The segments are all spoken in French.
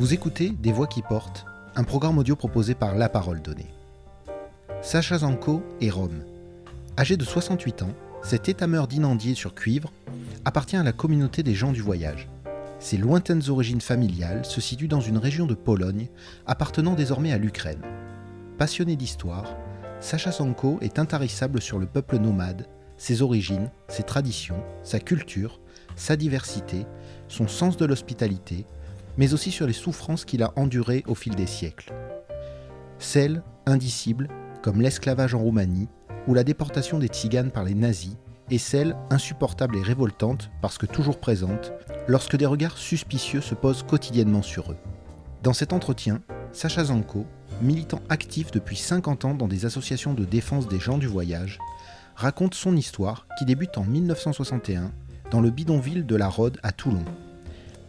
Vous écoutez Des Voix qui portent, un programme audio proposé par La Parole Donnée. Sacha Zanko est Rome. Âgé de 68 ans, cet étameur d'inandier sur cuivre appartient à la communauté des gens du voyage. Ses lointaines origines familiales se situent dans une région de Pologne appartenant désormais à l'Ukraine. Passionné d'histoire, Sacha Zanko est intarissable sur le peuple nomade, ses origines, ses traditions, sa culture, sa diversité, son sens de l'hospitalité, mais aussi sur les souffrances qu'il a endurées au fil des siècles. Celles, indicibles, comme l'esclavage en Roumanie ou la déportation des tziganes par les nazis, et celles, insupportables et révoltantes, parce que toujours présentes, lorsque des regards suspicieux se posent quotidiennement sur eux. Dans cet entretien, Sacha Zanko, militant actif depuis 50 ans dans des associations de défense des gens du voyage, raconte son histoire qui débute en 1961 dans le bidonville de la Rhode à Toulon.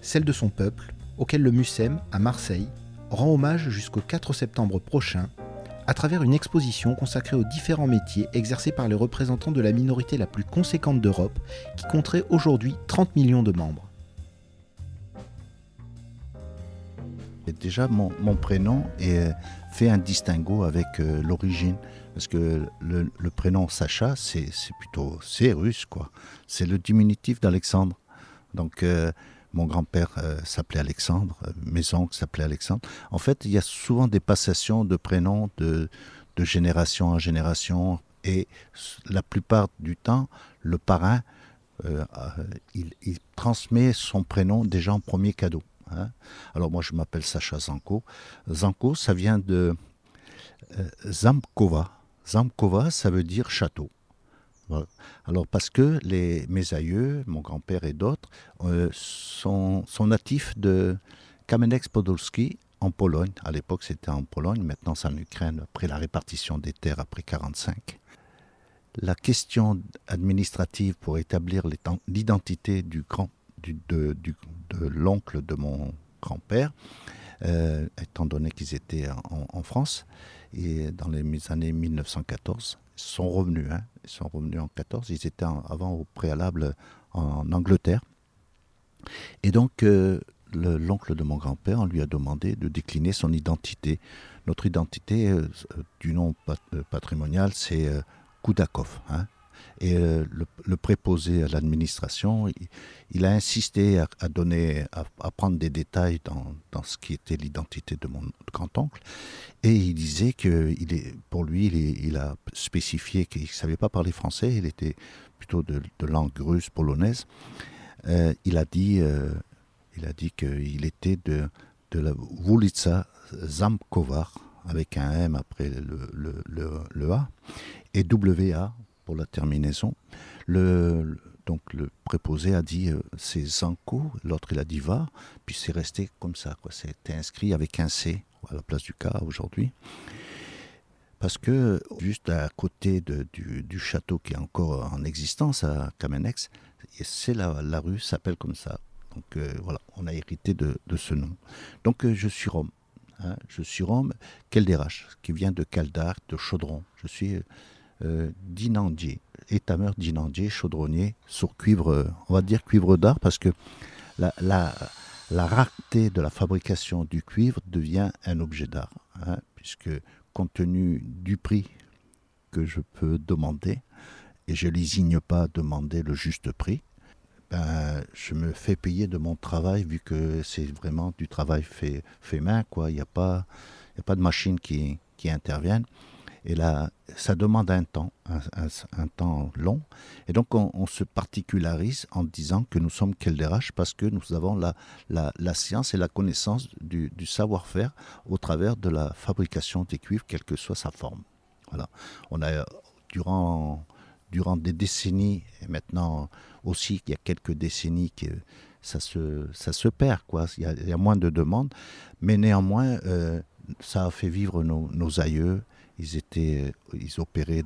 Celle de son peuple, auquel le MUSEM, à Marseille, rend hommage jusqu'au 4 septembre prochain à travers une exposition consacrée aux différents métiers exercés par les représentants de la minorité la plus conséquente d'Europe, qui compterait aujourd'hui 30 millions de membres. Déjà, mon, prénom est, fait un distinguo avec euh, l'origine. Parce que le, prénom Sacha, c'est plutôt. C'est russe, quoi. C'est le diminutif d'Alexandre. Donc. Euh, mon grand-père euh, s'appelait Alexandre, euh, mes oncles s'appelaient Alexandre. En fait, il y a souvent des passations de prénoms de, génération en génération. Et la plupart du temps, le parrain, euh, il, transmet son prénom déjà en premier cadeau. Hein. Alors moi, je m'appelle Sacha Zanko. Zanko, ça vient de Zamkova. Zamkova, ça veut dire château. Alors parce que les, mes aïeux, mon grand-père et d'autres, euh, sont, natifs de Kamenex-Podolski en Pologne. À l'époque c'était en Pologne, maintenant c'est en Ukraine après la répartition des terres après 1945. La question administrative pour établir l'identité du grand, de, l'oncle de mon grand-père, euh, étant donné qu'ils étaient en, en, France, et dans les années 1914, sont revenus. Hein. Ils sont revenus en 14. Ils étaient avant au préalable en Angleterre. Et donc, euh, l'oncle de mon grand-père, on lui a demandé de décliner son identité. Notre identité euh, du nom euh, patrimonial, c'est Koudakov. Hein. Et euh, le, préposé à l'administration, il, a insisté à, donner, à, prendre des détails dans, dans ce qui était l'identité de mon grand-oncle. Et il disait que il est, pour lui, il, il a spécifié qu'il ne savait pas parler français, il était plutôt de, langue russe, polonaise. Euh, il a dit, euh, il a dit qu'il était de, de la Wulitsa Zamkovar, avec un M après le, le, le, le A, et WA la terminaison. Le, donc le préposé a dit euh, c'est Zanko, l'autre il a dit va, puis c'est resté comme ça. C'était inscrit avec un C à la place du K aujourd'hui. Parce que juste à côté de, du, château qui est encore en existence à Kamenex, c'est la, la rue s'appelle comme ça. Donc euh, voilà, on a hérité de, de ce nom. Donc euh, je suis Rome. Hein. je suis Rome, Kelderache, qui vient de Caldar, de Chaudron. Je suis euh, d'inandier, étameur d'inandier, chaudronnier, sur cuivre, euh, on va dire cuivre d'art, parce que la, rareté de la fabrication du cuivre devient un objet d'art, hein, puisque compte tenu du prix que je peux demander, et je lésigne pas demander le juste prix, ben, je me fais payer de mon travail vu que c'est vraiment du travail fait, fait main, quoi. Il n'y a, pas, a pas de machine qui, qui. Et là, ça demande un temps, un, temps long. Et donc, on, se particularise en disant que nous sommes Kelderash parce que nous avons la, science et la connaissance du, savoir-faire au travers de la fabrication des cuivres, quelle que soit sa forme. Voilà. On a, durant, durant des décennies, et maintenant aussi, il y a quelques décennies que ça se, ça se perd, quoi. Il y, a, moins de demandes, mais néanmoins, euh, ça a fait vivre nos aïeux ils, étaient, euh, ils opéraient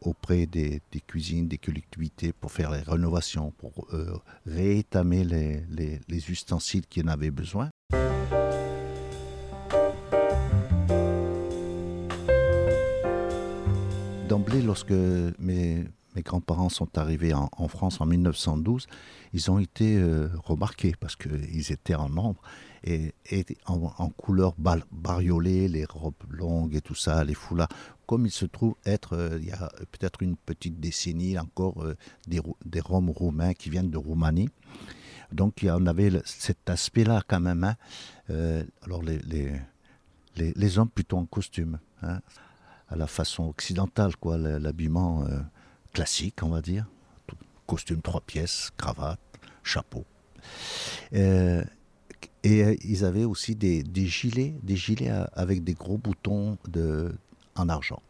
auprès des, cuisines, des collectivités pour faire les rénovations, pour euh, réétamer les, les, ustensiles qui en avaient besoin. D'emblée, lorsque mes, mes grands-parents sont arrivés en, France en 1912, ils ont été euh, remarqués parce qu'ils étaient en nombre et, en, couleur bariolée, les robes longues et tout ça, les foulards, comme il se trouve être, euh, il y a peut-être une petite décennie encore, euh, des, des Roms roumains qui viennent de Roumanie. Donc on avait cet aspect-là quand même. Hein. Euh, alors les, les, les, hommes plutôt en costume, hein, à la façon occidentale, quoi, l'habillement classique, on va dire. Costume trois pièces, cravate, chapeau. Et ils avaient aussi des, gilets, des gilets avec des gros boutons de, en argent.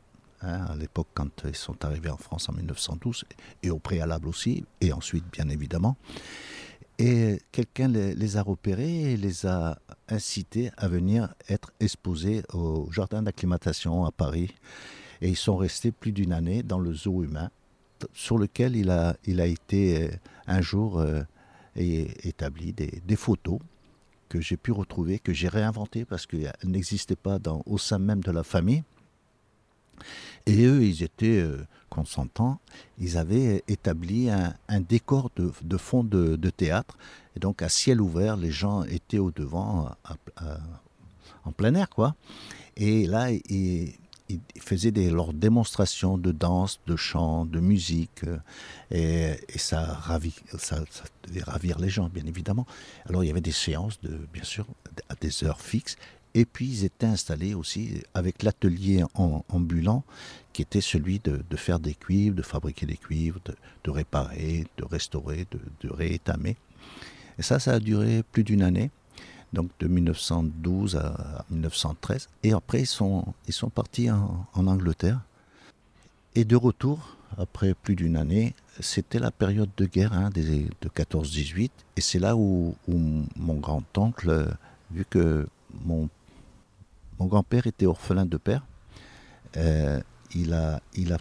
Hein, à l'époque, quand ils sont arrivés en France en 1912, et au préalable aussi, et ensuite, bien évidemment. Et quelqu'un les, a repérés et les a incités à venir être exposés au jardin d'acclimatation à Paris. Et ils sont restés plus d'une année dans le zoo humain, sur lequel il a, il a été euh, un jour euh, établi des photos que j'ai pu retrouver, que j'ai réinventées parce qu'elles n'existaient pas au sein même de la famille. Et eux, ils étaient euh, consentants. Ils avaient établi un, décor de, fond de, théâtre. Et donc, à ciel ouvert, les gens étaient au devant, en plein air, quoi. Et là, ils, faisaient des, leurs démonstrations de danse, de chant, de musique. Euh, et, ça, ravit, ça, devait ravir les gens, bien évidemment. Alors, il y avait des séances, de, bien sûr, à des heures fixes. Et puis ils étaient installés aussi avec l'atelier ambulant qui était celui de, faire des cuivres, de fabriquer des cuivres, de, réparer, de restaurer, de, réétamer. Et ça, ça a duré plus d'une année, donc de 1912 à 1913. Et après, ils sont, ils sont partis en, Angleterre. Et de retour, après plus d'une année, c'était la période de guerre hein, de 14-18. Et c'est là où, où mon grand-oncle, vu que mon mon grand-père était orphelin de père. Euh, il, a, il a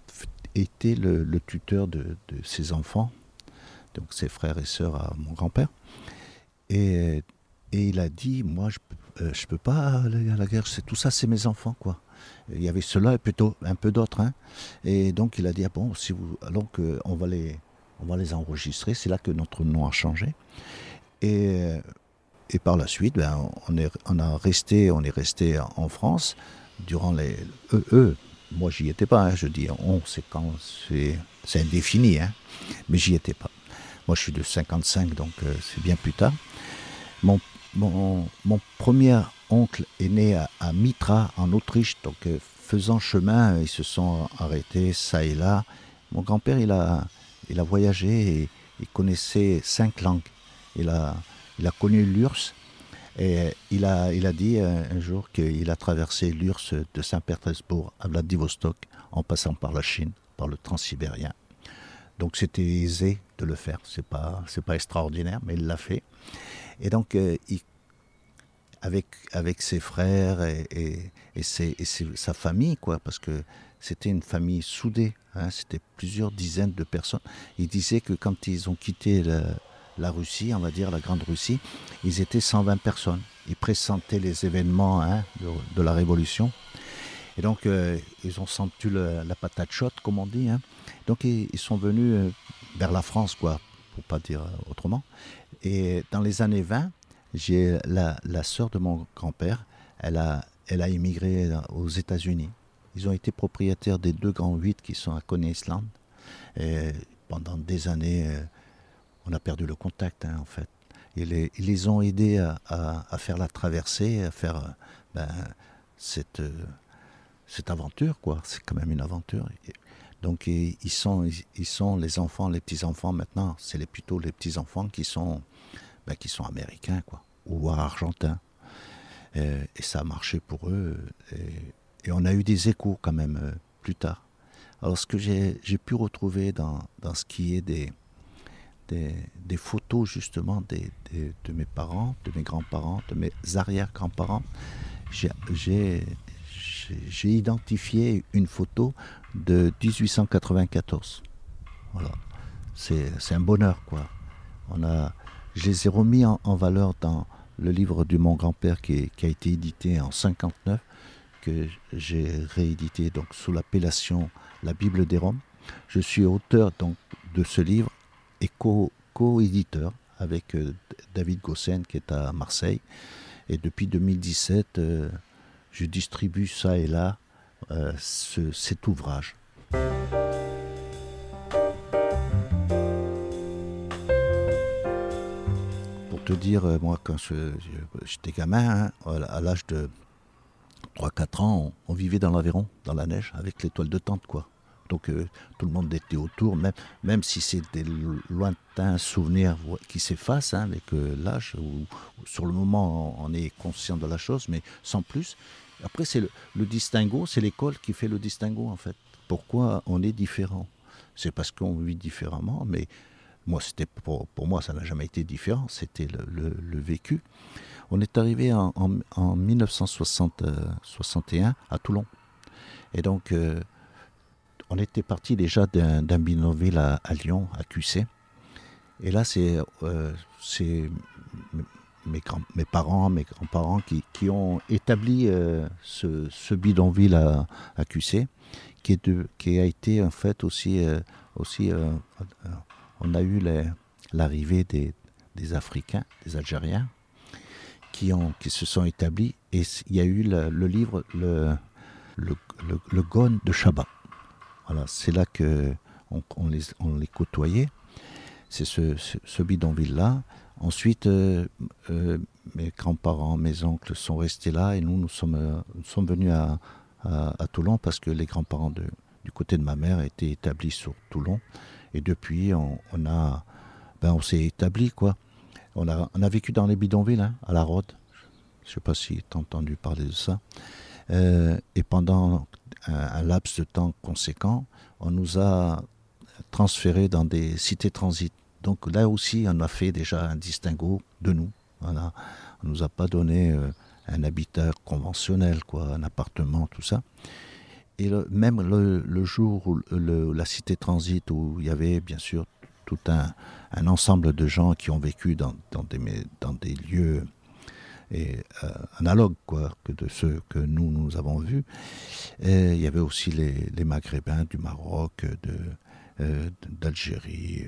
été le, tuteur de, ses enfants, donc ses frères et sœurs à mon grand-père. Et, et, il a dit, moi, je ne euh, peux pas aller à la guerre, tout ça, c'est mes enfants, quoi. Il y avait cela et plutôt un peu d'autres. Hein. Et donc il a dit, ah bon, si vous, donc, on, va les, on va les enregistrer. C'est là que notre nom a changé. Et et par la suite, ben, on, est, on, a resté, on est resté en France durant les. Eux, eux moi j'y étais pas, hein, je dis on, c'est quand. C'est indéfini, hein, mais j'y étais pas. Moi je suis de 55, donc euh, c'est bien plus tard. Mon, mon, premier oncle est né à, Mitra, en Autriche, donc euh, faisant chemin, ils se sont arrêtés ça et là. Mon grand-père, il a, il a voyagé et il connaissait cinq langues. Il a il a connu l'URSS et il a, il a dit euh, un, jour qu'il a traversé l'URSS de Saint-Pétersbourg à Vladivostok en passant par la Chine, par le transsibérien. Donc c'était aisé de le faire. C'est pas, c'est pas extraordinaire, mais il l'a fait. Et donc euh, avec avec ses frères et, et, sa famille, quoi, parce que c'était une famille soudée. Hein, c'était plusieurs dizaines de personnes. Il disait que quand ils ont quitté la Russie, on va dire la Grande Russie, ils étaient 120 personnes. Ils pressentaient les événements hein, de, la Révolution. Et donc, euh, ils ont senti la patate chaude, comme on dit. Hein. Donc, ils, sont venus euh, vers la France, quoi, pour pas dire euh, autrement. Et dans les années 20, j'ai la, sœur de mon grand-père, elle a, elle a immigré aux États-Unis. Ils ont été propriétaires des deux grands huit qui sont à Coney Island. Et pendant des années, on a perdu le contact, hein, en fait. Ils les, ont aidés à, faire la traversée, à faire ben, cette, cette aventure, quoi. C'est quand même une aventure. Donc ils sont, ils sont les enfants, les petits enfants maintenant. C'est plutôt les petits enfants qui sont, ben, qui sont américains, quoi, ou argentins. Et, ça a marché pour eux. Et, on a eu des échos quand même euh, plus tard. Alors ce que j'ai pu retrouver dans, dans ce qui est des, des, photos justement des, de mes parents, de mes grands-parents, de mes arrière-grands-parents. J'ai identifié une photo de 1894. Voilà. C'est un bonheur, quoi. On a, je les ai remis en, valeur dans le livre de mon grand-père qui, qui, a été édité en 59, que j'ai réédité donc sous l'appellation La Bible des Roms. Je suis auteur donc de ce livre et co-éditeur avec euh, David Gossen qui est à Marseille. Et depuis 2017, je distribue ça et là cet ouvrage. Pour te dire, moi, quand j'étais gamin, hein, à l'âge de 3-4 ans, on, vivait dans l'Aveyron, dans la neige, avec l'étoile de tente, quoi. Donc euh, tout le monde était autour, même, même si c'est des lointains souvenirs qui s'effacent hein, avec euh, l'âge, ou, sur le moment on est conscient de la chose, mais sans plus. Après, c'est le, distinguo, c'est l'école qui fait le distinguo en fait. Pourquoi on est différent? C'est parce qu'on vit différemment, mais moi, c'était pour, pour moi, ça n'a jamais été différent, c'était le vécu. On est arrivé en, 1961 à Toulon. Et donc, euh, on était parti déjà d'un bidonville à, Lyon, à QC. Et là, c'est euh, mes, parents, mes grands-parents qui, ont établi euh, ce, bidonville à, QC, qui, a été en fait aussi. aussi on a eu l'arrivée des, Africains, des Algériens, qui, se sont établis. Et il y a eu le, livre le, le, le, Gone de Chabat. Voilà, c'est là que on, les, on côtoyait. C'est ce, bidonville-là. Ensuite, euh, euh, mes grands-parents, mes oncles sont restés là et nous, nous sommes, euh, venus à, Toulon parce que les grands-parents du côté de ma mère étaient établis sur Toulon. Et depuis, on, on a, ben, on s'est établi, quoi. On a, vécu dans les bidonvilles, hein, à la Rode. Je ne sais pas si tu as entendu parler de ça. Et pendant un, laps de temps conséquent, on nous a transférés dans des cités transit. Donc là aussi, on a fait déjà un distinguo de nous. On ne nous a pas donné euh, un habitat conventionnel, quoi, un appartement, tout ça. Et même le, jour où la cité transit, où il y avait bien sûr tout un, ensemble de gens qui ont vécu dans des lieux et, euh, analogues quoi, que de ceux que nous, nous avons vus. Et il y avait aussi les, Maghrébins du Maroc, de, euh, d'Algérie,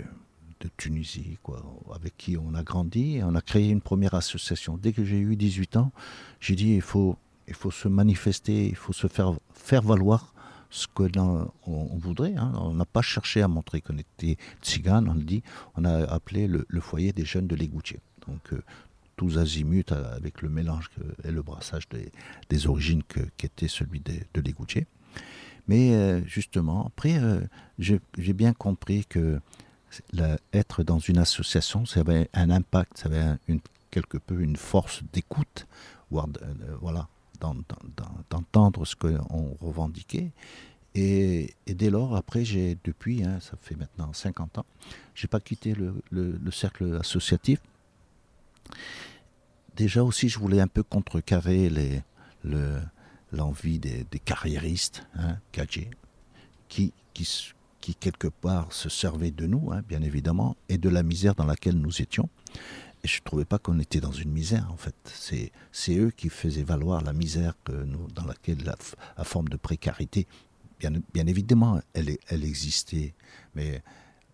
de Tunisie, quoi, avec qui on a grandi. on a créé une première association. Dès que j'ai eu 18 ans, j'ai dit il faut, il faut se manifester, il faut se faire, faire valoir ce que on, voudrait. Hein. On n'a pas cherché à montrer qu'on était tzigane, on le dit. On a appelé le, foyer des jeunes de l'égoutier. Donc euh, tous azimuts euh, avec le mélange et le brassage des, origines qui était celui de, de l'égoutier. Mais euh, justement, après, j'ai bien compris que être dans une association, ça avait un impact, ça avait une, quelque peu une force d'écoute, voilà, d'entendre ce qu'on revendiquait. Et, dès lors, après, j'ai depuis, hein, ça fait maintenant 50 ans, j'ai pas quitté le, cercle associatif. Déjà aussi, je voulais un peu contrecarrer l'envie des, carriéristes, hein, qui, quelque part se servaient de nous, hein, bien évidemment, et de la misère dans laquelle nous étions. Et je ne trouvais pas qu'on était dans une misère, en fait. C'est eux qui faisaient valoir la misère dans laquelle la, forme de précarité, bien, bien évidemment, elle, elle existait. Mais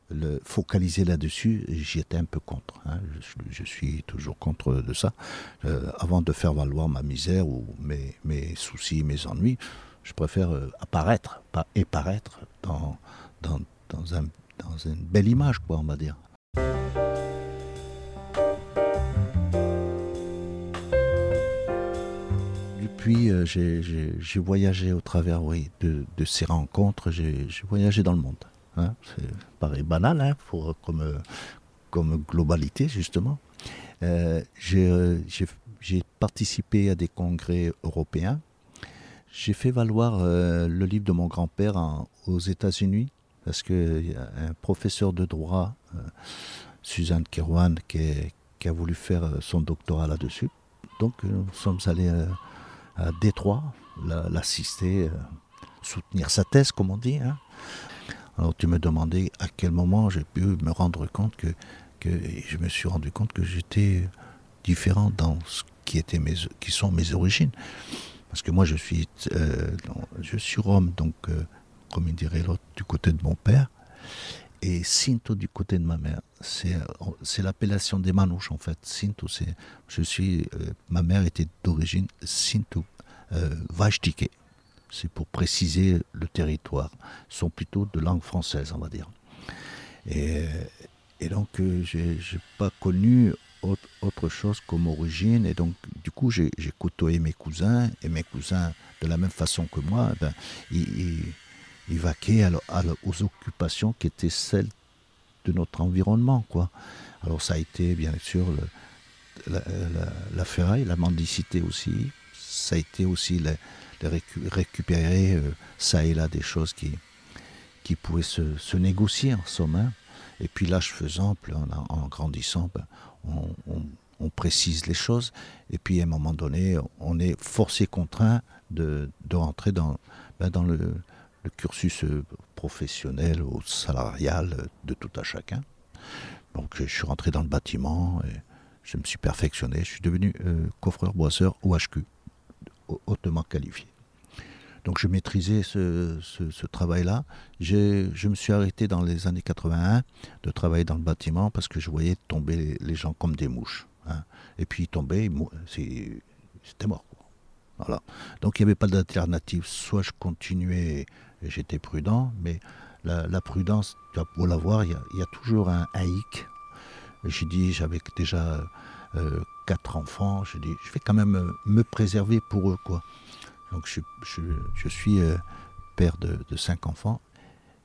le focaliser là-dessus, j'y étais un peu contre. Hein. Je, suis toujours contre de ça. Euh, avant de faire valoir ma misère ou mes, soucis, mes ennuis, je préfère euh, apparaître, pas éparaître dans, dans, dans, un, dans une belle image, quoi, on va dire. puis, euh, j'ai voyagé au travers oui, de, ces rencontres, j'ai voyagé dans le monde. Hein. C'est pareil banal hein, pour, comme, comme globalité, justement. Euh, euh, j'ai participé à des congrès européens. J'ai fait valoir le livre de mon grand-père aux États-Unis, parce qu'il y a un professeur de droit, Suzanne Kirwan, qui, a voulu faire son doctorat là-dessus. Donc, nous sommes allés à Détroit, l'assister, euh, soutenir sa thèse, comme on dit. Hein. Alors tu me demandais à quel moment j'ai pu me rendre compte que, que je me suis rendu compte que j'étais différent dans ce qui, était mes, qui sont mes origines. Parce que moi je suis, euh, je suis rome, donc euh, comme il dirait l'autre, du côté de mon père. et Sinto du côté de ma mère. C'est, l'appellation des Manouches en fait. Sinto, c'est, je suis, ma mère était d'origine Sinto, euh, C'est pour préciser le territoire. Sont plutôt de langue française, on va dire. Et, donc, je n'ai pas connu autre, chose comme origine. Et donc, du coup, j'ai côtoyé mes cousins. Et mes cousins, de la même façon que moi, eh ben, ils, ils, vaquaient aux occupations qui étaient celles de notre environnement. Quoi. Alors, ça a été, bien sûr, le, la, ferraille, la mendicité aussi. Ça a été aussi les, récupérer euh, ça et là des choses qui, qui pouvaient se, négocier en somme. Hein. Et puis l'âge faisant, en, en grandissant, ben, on, précise les choses, et puis à un moment donné, on est forcé, contraint de, rentrer dans, ben, le, cursus professionnel ou salarial de tout à chacun. Donc je suis rentré dans le bâtiment, et je me suis perfectionné, je suis devenu euh, coffreur-boisseur OHQ, hautement qualifié. Donc je maîtrisais ce, travail-là. Je me suis arrêté dans les années 81 de travailler dans le bâtiment parce que je voyais tomber les, gens comme des mouches. Hein. Et puis ils tombaient, c'était mort. Voilà. Donc il n'y avait pas d'alternative. Soit je continuais j'étais prudent, mais la, prudence, tu vas pour l'avoir, il y, a toujours un, hic. J'ai dit, j'avais déjà euh, quatre enfants, j'ai dit, je vais quand même me préserver pour eux. quoi. Donc je, suis euh, père de, cinq enfants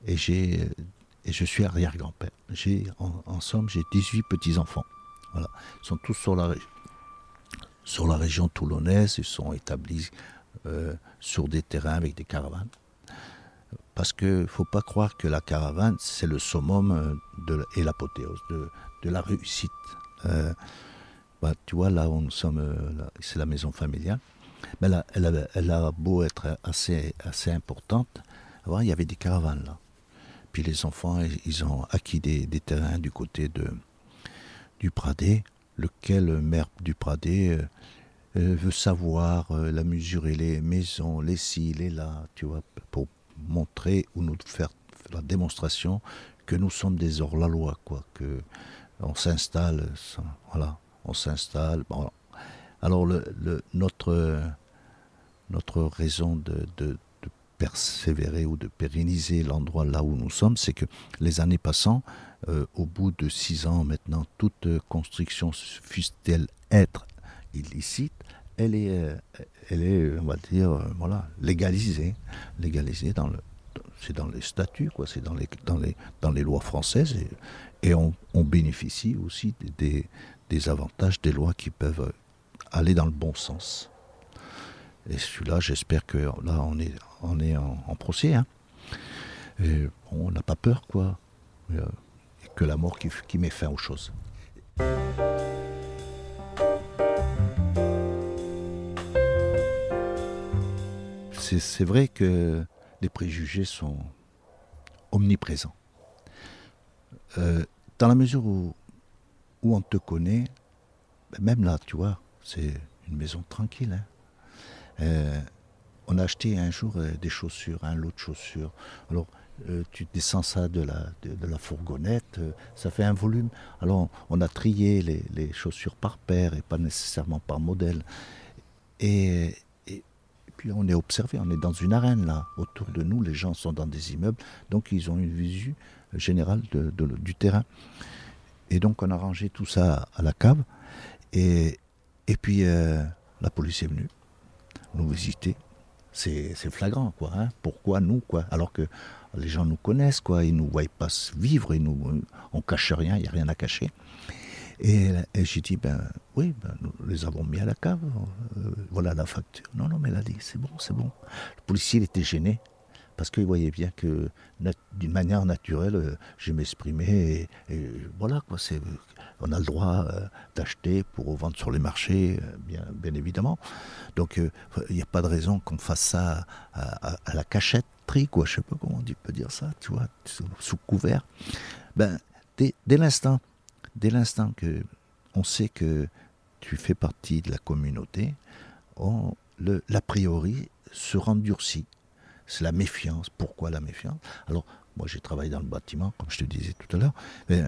et, je suis arrière-grand-père. J'ai, en, somme, j'ai 18 petits-enfants. Voilà. Ils sont tous sur la, sur la région toulonnaise, ils sont établis euh, sur des terrains avec des caravanes. Parce qu'il ne faut pas croire que la caravane, c'est le summum euh, et l'apothéose de, la réussite. Bah, tu vois, là où nous sommes, c'est la maison familiale. Mais elle, a, beau être assez, assez importante, il y avait des caravanes là. Puis les enfants, ils ont acquis des, terrains du côté de, du Pradé, lequel maire du Pradé euh, euh, veut savoir euh, la mesurer les maisons, les ci, les là, tu vois, pour montrer ou nous faire la démonstration que nous sommes des hors-la-loi, quoi, que on s'installe, voilà, on s'installe. Alors le, notre notre raison de, persévérer ou de pérenniser l'endroit là où nous sommes, c'est que les années passant, euh, au bout de six ans maintenant, toute construction, fût-elle être illicite, elle est, euh, elle est, on va dire, euh, voilà, légalisée, légalisée dans le, c'est dans les statuts, quoi, c'est dans les, dans les, dans les lois françaises, et, et on, bénéficie aussi des, des avantages des lois qui peuvent aller dans le bon sens. Et celui-là, j'espère que là, on est, on est en, procès. Hein. Et on n'a pas peur, quoi. Euh, que la mort qui, qui met fin aux choses. C'est vrai que les préjugés sont omniprésents. Euh, dans la mesure où, où on te connaît, ben même là, tu vois, c'est une maison tranquille. Hein. Euh, on a acheté un jour euh, des chaussures, un lot de chaussures. Alors, euh, tu descends ça de la, de, la fourgonnette, ça fait un volume. Alors, on a trié les, chaussures par paire et pas nécessairement par modèle. Et, puis, on est observé, on est dans une arène là. Autour de nous, les gens sont dans des immeubles, donc ils ont une visu générale du terrain. Et donc, on a rangé tout ça à la cave. Et, et puis, la police est venue nous visiter. C'est flagrant, quoi. Hein. Pourquoi nous, quoi? Alors que les gens nous connaissent, quoi. Ils nous voient pas vivre, ils nous, on cache rien, il n'y a rien à cacher. Et, j'ai dit, ben oui, ben, nous les avons mis à la cave, euh, voilà la facture. Non, non, mais elle a dit, c'est bon, c'est bon. Le policier, était gêné parce qu'il voyait bien que d'une manière naturelle, euh, je m'exprimais et, voilà quoi. C'est, on a le droit euh, d'acheter pour vendre sur les marchés, euh, bien, évidemment. Donc il n'y a pas de raison qu'on fasse ça à, la cachette quoi. Je sais pas comment on peut dire ça, tu vois, sous, couvert. Ben dès, l'instant, dès l'instant que on sait que tu fais partie de la communauté, l'a priori se rendurcit c'est la méfiance. Pourquoi la méfiance? Alors, Moi, j'ai travaillé dans le bâtiment, comme je te disais tout à l'heure. Mais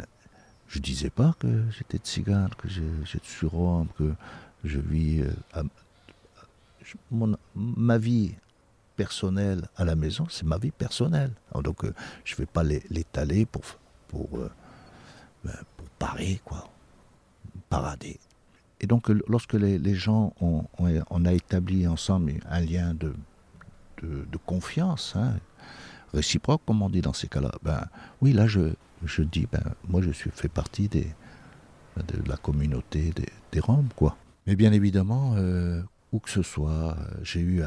je disais pas que j'étais de cigane, que je, suis rome, que je vis. Euh, ma vie personnelle à la maison, c'est ma vie personnelle. donc, euh, je ne vais pas l'étaler pour, euh, ben, pour parer, quoi. Parader. Et donc, lorsque les, gens ont, établi ensemble un lien de, de, confiance, hein, réciproque, comme on dit dans ces cas-là, ben oui, là, je, je dis, ben, moi, je suis fait partie des, de la communauté des, des Roms, quoi. Mais bien évidemment, euh, où que ce soit, euh, j'ai eu.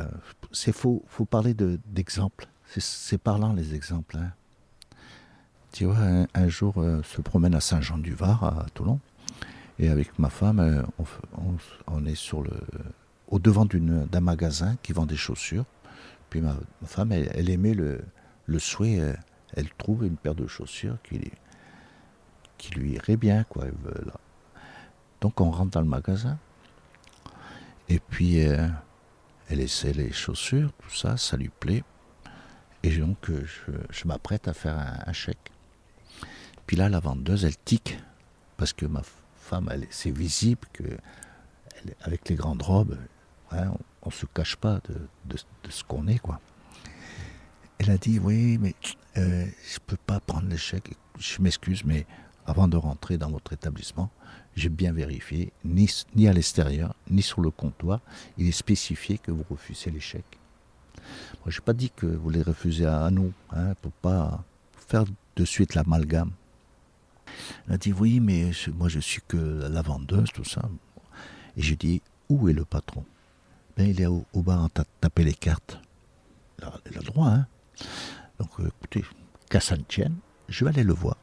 C'est faux, faut parler d'exemples. c'est parlant les exemples. Hein. Tu vois, un, jour, euh, se promène à Saint-Jean-du-Var, à Toulon, et avec ma femme, on, on, est sur le, au devant d'un magasin qui vend des chaussures. Puis ma, femme, elle, aimait le, le souhait elle trouve une paire de chaussures qui, qui lui irait bien. Quoi. Donc on rentre dans le magasin. Et puis euh, elle essaie les chaussures, tout ça, ça lui plaît. Et donc euh, je, m'apprête à faire un, chèque. Puis là, la vendeuse, elle tique. Parce que ma femme, c'est visible que avec les grandes robes, hein, ne se cache pas de, ce qu'on est. quoi. Elle a dit Oui, mais euh, je ne peux pas prendre l'échec. Je m'excuse, mais avant de rentrer dans votre établissement, j'ai bien vérifié, ni, ni à l'extérieur, ni sur le comptoir, il est spécifié que vous refusez l'échec. Moi, je n'ai pas dit que vous les refusez à, nous, hein, pour pas faire de suite l'amalgame. Elle a dit oui, mais moi je suis que la vendeuse, tout ça. Et j'ai dit où est le patron? Ben, Il est au, bar en taper les cartes. Elle a, le droit, hein donc euh, écoutez, qu'à je vais aller le voir.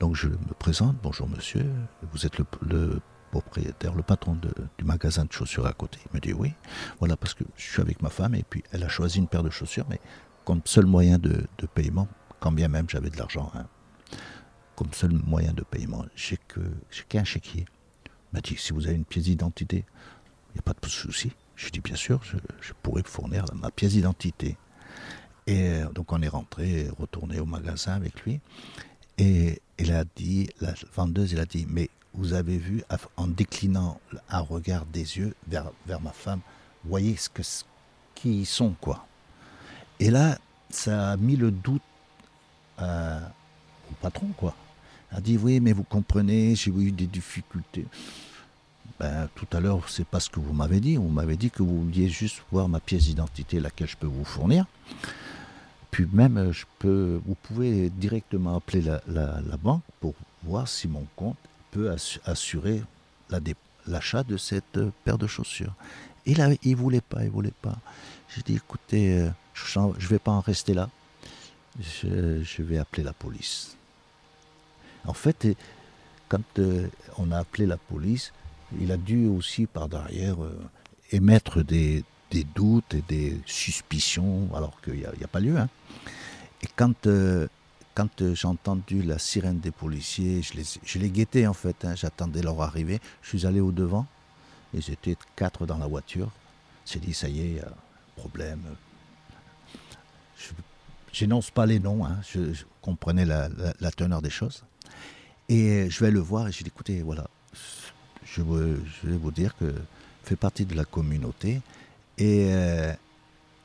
Donc je me présente, bonjour monsieur, vous êtes le, propriétaire, le patron du magasin de chaussures à côté. Il me dit oui, voilà parce que je suis avec ma femme et puis elle a choisi une paire de chaussures, mais comme seul moyen de, paiement, quand bien même j'avais de l'argent, hein, comme seul moyen de paiement, j'ai qu'un chéquier. Il m'a dit si vous avez une pièce d'identité, il n'y a pas de souci. Je dis bien sûr, je, pourrais fournir ma pièce d'identité. Et euh, donc on est rentré, retourné au magasin avec lui. Et il a dit, la vendeuse, elle a dit, mais vous avez vu, en déclinant un regard des yeux vers, vers ma femme, voyez ce que, qui sont, quoi. Et là, ça a mis le doute euh, au patron, quoi. Il a dit, oui, mais vous comprenez, j'ai eu des difficultés. Ben, tout à l'heure, c'est pas ce que vous m'avez dit. Vous m'avez dit que vous vouliez juste voir ma pièce d'identité, laquelle je peux vous fournir. Puis même, euh, je peux, vous pouvez directement appeler la, banque pour voir si mon compte peut assurer l'achat de cette euh, paire de chaussures. Et là, il voulait pas, il voulait pas. J'ai dit, écoutez, euh, je ne vais pas en rester là. Je, vais appeler la police. En fait, quand on a appelé la police, il a dû aussi par derrière émettre des, des doutes et des suspicions, alors qu'il n'y a, pas lieu. Hein. Et quand, euh, quand euh, j'ai entendu la sirène des policiers, je les, je les guettais en fait, hein, j'attendais leur arrivée, je suis allé au devant, et j'étais quatre dans la voiture. J'ai dit, ça y est, problème. Je n'énonce pas les noms, hein, je, comprenais la, teneur des choses. Et je vais le voir et j'ai dit, écoutez, voilà, je, vais vous dire que je fais partie de la communauté euh,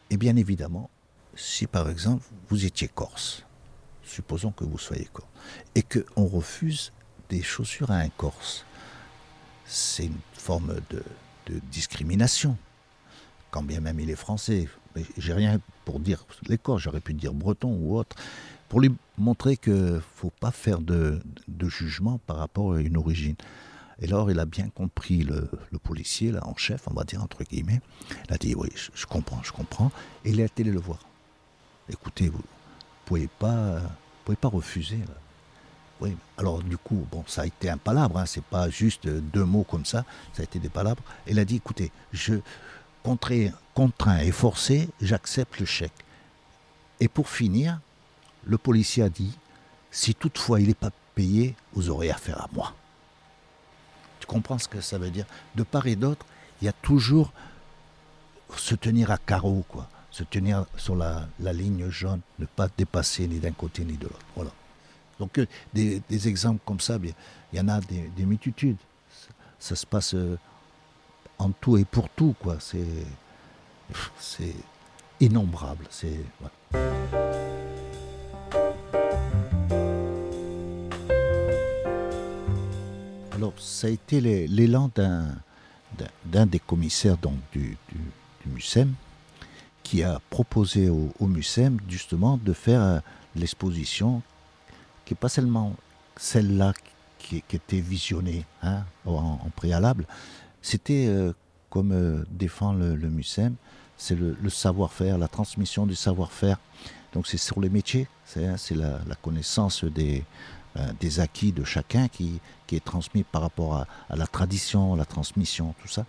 et, bien évidemment, si par exemple vous étiez corse, supposons que vous soyez corse, et qu'on refuse des chaussures à un corse, c'est une forme de, discrimination, quand bien même il est français. J'ai rien pour dire les corses, j'aurais pu dire breton ou autre, pour lui montrer qu'il ne faut pas faire de, de jugement par rapport à une origine. Et alors, il a bien compris, le, policier, là, en chef, on va dire, entre guillemets. Il a dit, oui, je, comprends, je comprends. Et il est allé le voir. Écoutez, vous ne pouvez pas, pas refuser. Oui, alors du coup, bon, ça a été un palabre, hein, c'est pas juste deux mots comme ça, ça a été des palabres. Il a dit, écoutez, je contraint et forcé, j'accepte le chèque. Et pour finir, le policier a dit, si toutefois il n'est pas payé, vous aurez affaire à moi comprends ce que ça veut dire. De part et d'autre, il y a toujours se tenir à carreau, quoi. se tenir sur la, ligne jaune, ne pas dépasser ni d'un côté ni de l'autre. Voilà. Donc euh, des, exemples comme ça, il y en a des, des multitudes. Ça, se passe euh, en tout et pour tout, quoi. C'est, innombrable. C'est, ça a été l'élan d'un, des commissaires donc, du, du, MUSEM qui a proposé au, au MUSEM justement de faire euh, l'exposition qui n'est pas seulement celle-là qui, était visionnée hein, en, préalable, c'était euh, comme euh, défend le, le MUSEM, c'est le, savoir-faire, la transmission du savoir-faire. Donc c'est sur les métiers, c'est hein, la, connaissance des, des acquis de chacun qui, qui est transmis par rapport à, la tradition, la transmission, tout ça.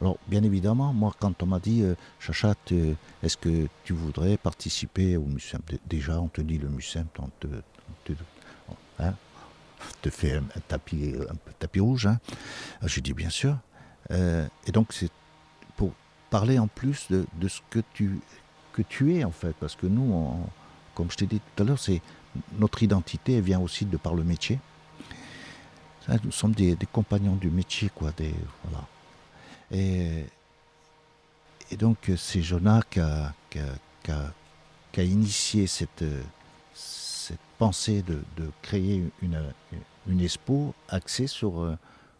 Alors, bien évidemment, moi, quand on m'a dit, euh, Chachat, euh, est-ce que tu voudrais participer au MUSEM Déjà, on te dit le MUSEM, on te, te, hein, te fait un, tapis, tapis rouge. Hein. J'ai dit, bien sûr. Euh, et donc, c'est pour parler en plus de, de, ce que tu, que tu es, en fait. Parce que nous, comme je t'ai dit tout à l'heure, c'est notre identité vient aussi de par le métier. Nous sommes des, compagnons du métier, quoi. Et, donc c'est Jonah qui a, initié cette, cette pensée de, créer une, une, expo axée sur,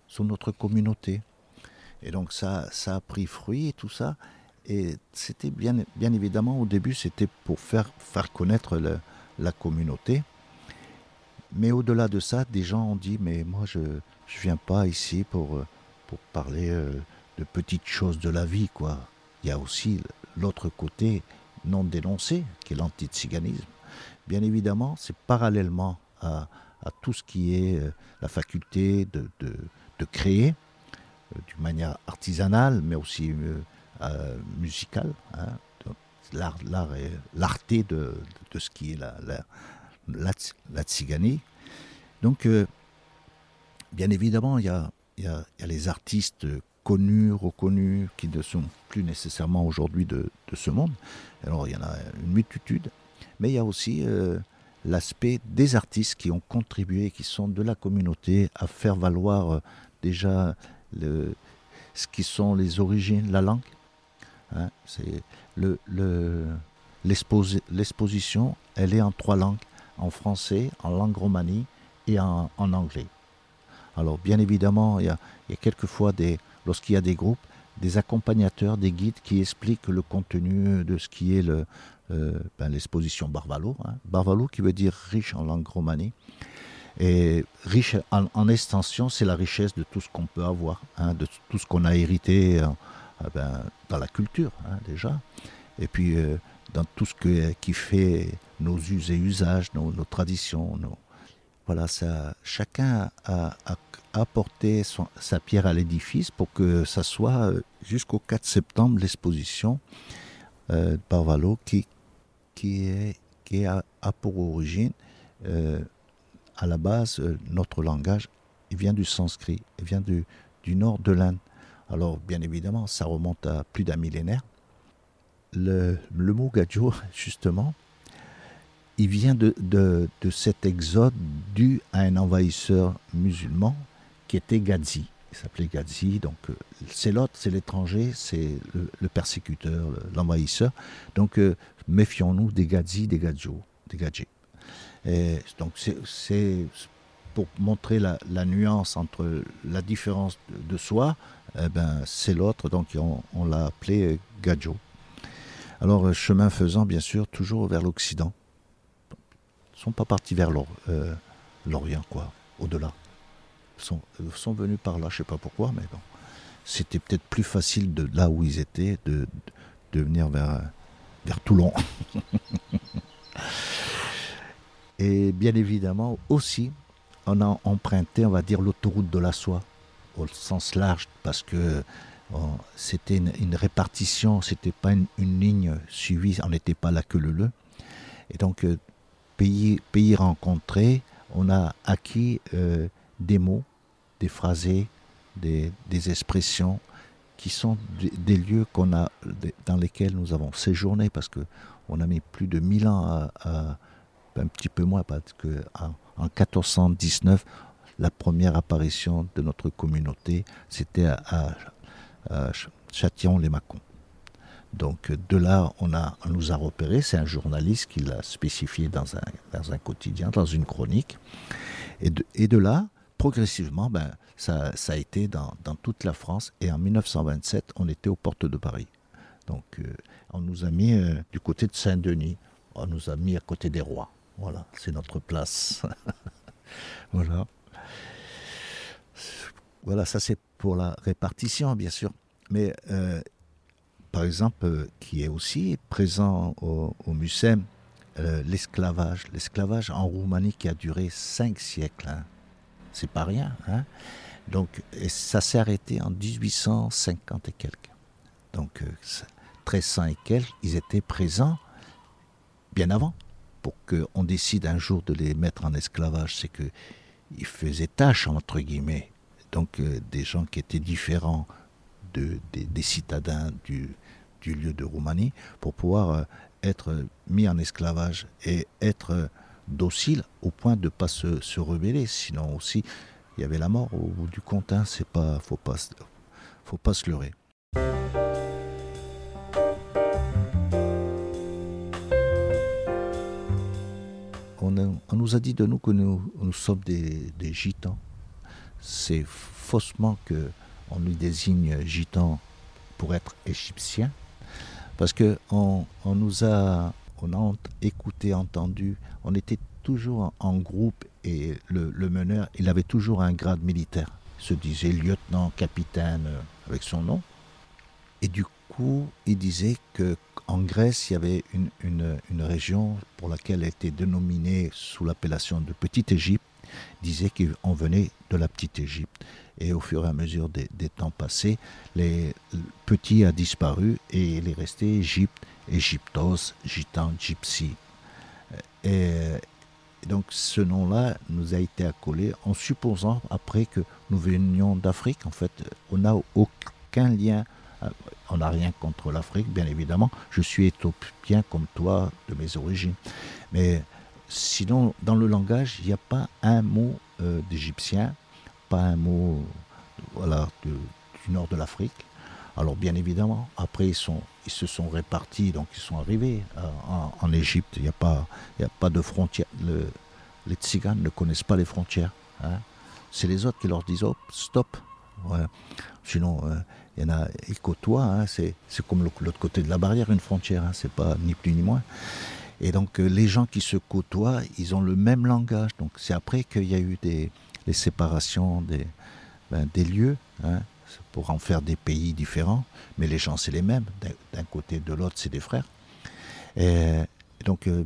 sur notre communauté. Et donc ça, a pris fruit et tout ça. Et c'était bien, bien évidemment au début, c'était pour faire, faire connaître le, la communauté. Mais au-delà de ça, des gens ont dit, mais moi je ne viens pas ici pour, pour parler euh, de petites choses de la vie, quoi. Il y a aussi l'autre côté non dénoncé, qui est l'antiziganisme. Bien évidemment, c'est parallèlement à, tout ce qui est euh, la faculté de, de, créer, euh, d'une manière artisanale, mais aussi euh, euh musicale. Hein. L'art l'arté de, de, ce qui est la, la, la, tziganie. Donc, euh, bien évidemment, il y a, y a, y a les artistes connus, reconnus, qui ne sont plus nécessairement aujourd'hui de, de, ce monde. Alors il y en a une multitude, mais il y a aussi euh, l'aspect des artistes qui ont contribué, qui sont de la communauté, à faire valoir euh, déjà le, ce qui sont les origines, la langue. Hein, c'est le, le, l'exposition, elle est en trois langues, en français, en langue romanie et en, en anglais. Alors bien évidemment, il y a, il y a quelquefois des, lorsqu'il y a des groupes, des accompagnateurs, des guides qui expliquent le contenu de ce qui est le, euh, ben, l'exposition Barvalo. Hein. Barvalo qui veut dire riche en langue romanie. Et riche en, en extension, c'est la richesse de tout ce qu'on peut avoir, hein, de tout ce qu'on a hérité euh, ben, dans la culture hein, déjà. Et puis euh, dans tout ce que, qui fait nos us et usages, nos, nos traditions. Nos... Voilà, ça, chacun a, a, apporter son, sa pierre à l'édifice pour que ça soit euh, jusqu'au 4 septembre l'exposition euh, Parvalo qui, qui, est, qui a, pour origine euh, à la base notre langage il vient du sanskrit il vient du, du nord de l'Inde alors bien évidemment ça remonte à plus d'un millénaire le, mot gadjo justement il vient de, de, de cet exode dû à un envahisseur musulman qui était Gazi. Il s'appelait Gazi, donc euh, c'est l'autre, c'est l'étranger, c'est le, persécuteur, l'envahisseur. Donc euh, méfions-nous des Gazi, des Gadjo, des Gadjés. Et donc c'est pour montrer la, nuance entre la différence de soi, eh ben, c'est l'autre, donc on, l'a appelé Gadjo. Alors euh, chemin faisant, bien sûr, toujours vers l'Occident. Ils ne sont pas partis vers euh, l'Orient, quoi, au-delà sont, sont venus par là, je sais pas pourquoi, mais bon, c'était peut-être plus facile de là où ils étaient de venir vers, vers Toulon. Et bien évidemment aussi, on a emprunté, on va dire, l'autoroute de la soie au sens large, parce que bon, c'était une, répartition, c'était pas une, ligne suivie, on n'était pas là que le le. Et donc, euh, pays, pays rencontrés, on a acquis euh, des mots des phrasés, des, des expressions qui sont des, lieux qu'on a, dans lesquels nous avons séjourné, parce que on a mis plus de 1000 ans à, un petit peu moins, parce que en, 1419, la première apparition de notre communauté, c'était à, Châtillon-les-Mâcons. Donc de là, on, a, nous a repéré, c'est un journaliste qui l'a spécifié dans un, dans un, quotidien, dans une chronique. Et de, et de là, progressivement, ben, ça, ça, a été dans, dans, toute la France. Et en 1927, on était aux portes de Paris. Donc euh, on nous a mis euh, du côté de Saint-Denis, on nous a mis à côté des rois. Voilà, c'est notre place. voilà. Voilà, ça c'est pour la répartition, bien sûr. Mais euh, par exemple, euh, qui est aussi présent au, au MUSEM, euh, l'esclavage. L'esclavage en Roumanie qui a duré cinq siècles. Hein. C'est pas rien. Hein. Donc, et ça s'est arrêté en 1850 et quelques. Donc, 1300 et quelques, ils étaient présents bien avant. Pour qu'on décide un jour de les mettre en esclavage, c'est qu'ils faisaient tâche, entre guillemets. Donc, des gens qui étaient différents des, citadins du, lieu de Roumanie pour pouvoir euh, être mis en esclavage et être docile au point de ne pas se, rebeller. Sinon aussi, il y avait la mort au bout du compte. Hein. C'est pas, faut pas, faut pas se leurrer. Nous a dit de nous que nous, sommes des, gitans. C'est faussement que on nous désigne gitan pour être égyptien, parce que on, nous a, on a écouté, entendu, on était toujours en groupe et le, meneur, il avait toujours un grade militaire, il se disait lieutenant, capitaine euh, avec son nom, et du il disait que en Grèce, il y avait une, région pour laquelle elle était dénominée sous l'appellation de Petite Égypte, disait qu'on venait de la Petite Égypte. Et au fur et à mesure des, temps passés, les petits a disparu et il est resté Égypte, Égyptos, Gitan, Gypsy. Et, donc ce nom-là nous a été accolé en supposant après que nous venions d'Afrique. En fait, on n'a aucun lien, on n'a rien contre l'Afrique, bien évidemment. Je suis éthiopien comme toi de mes origines. Mais sinon, dans le langage, il n'y a pas un mot euh, d'égyptien pas un mot voilà, du nord de l'Afrique. Alors bien évidemment, après ils, se sont répartis, donc ils sont arrivés euh, en, Égypte. Il n'y a, pas, a pas de frontières. les tziganes ne connaissent pas les frontières. Hein. C'est les autres qui leur disent stop. Sinon, euh, il y en a, ils côtoient. Hein. C'est, comme l'autre côté de la barrière, une frontière. Hein. C'est pas ni plus ni moins. Et donc euh, les gens qui se côtoient, ils ont le même langage. Donc c'est après qu'il y a eu des, les séparations des, ben, lieux, hein, pour en faire des pays différents, mais les gens c'est les mêmes, d'un côté de l'autre c'est des frères. Et, donc euh,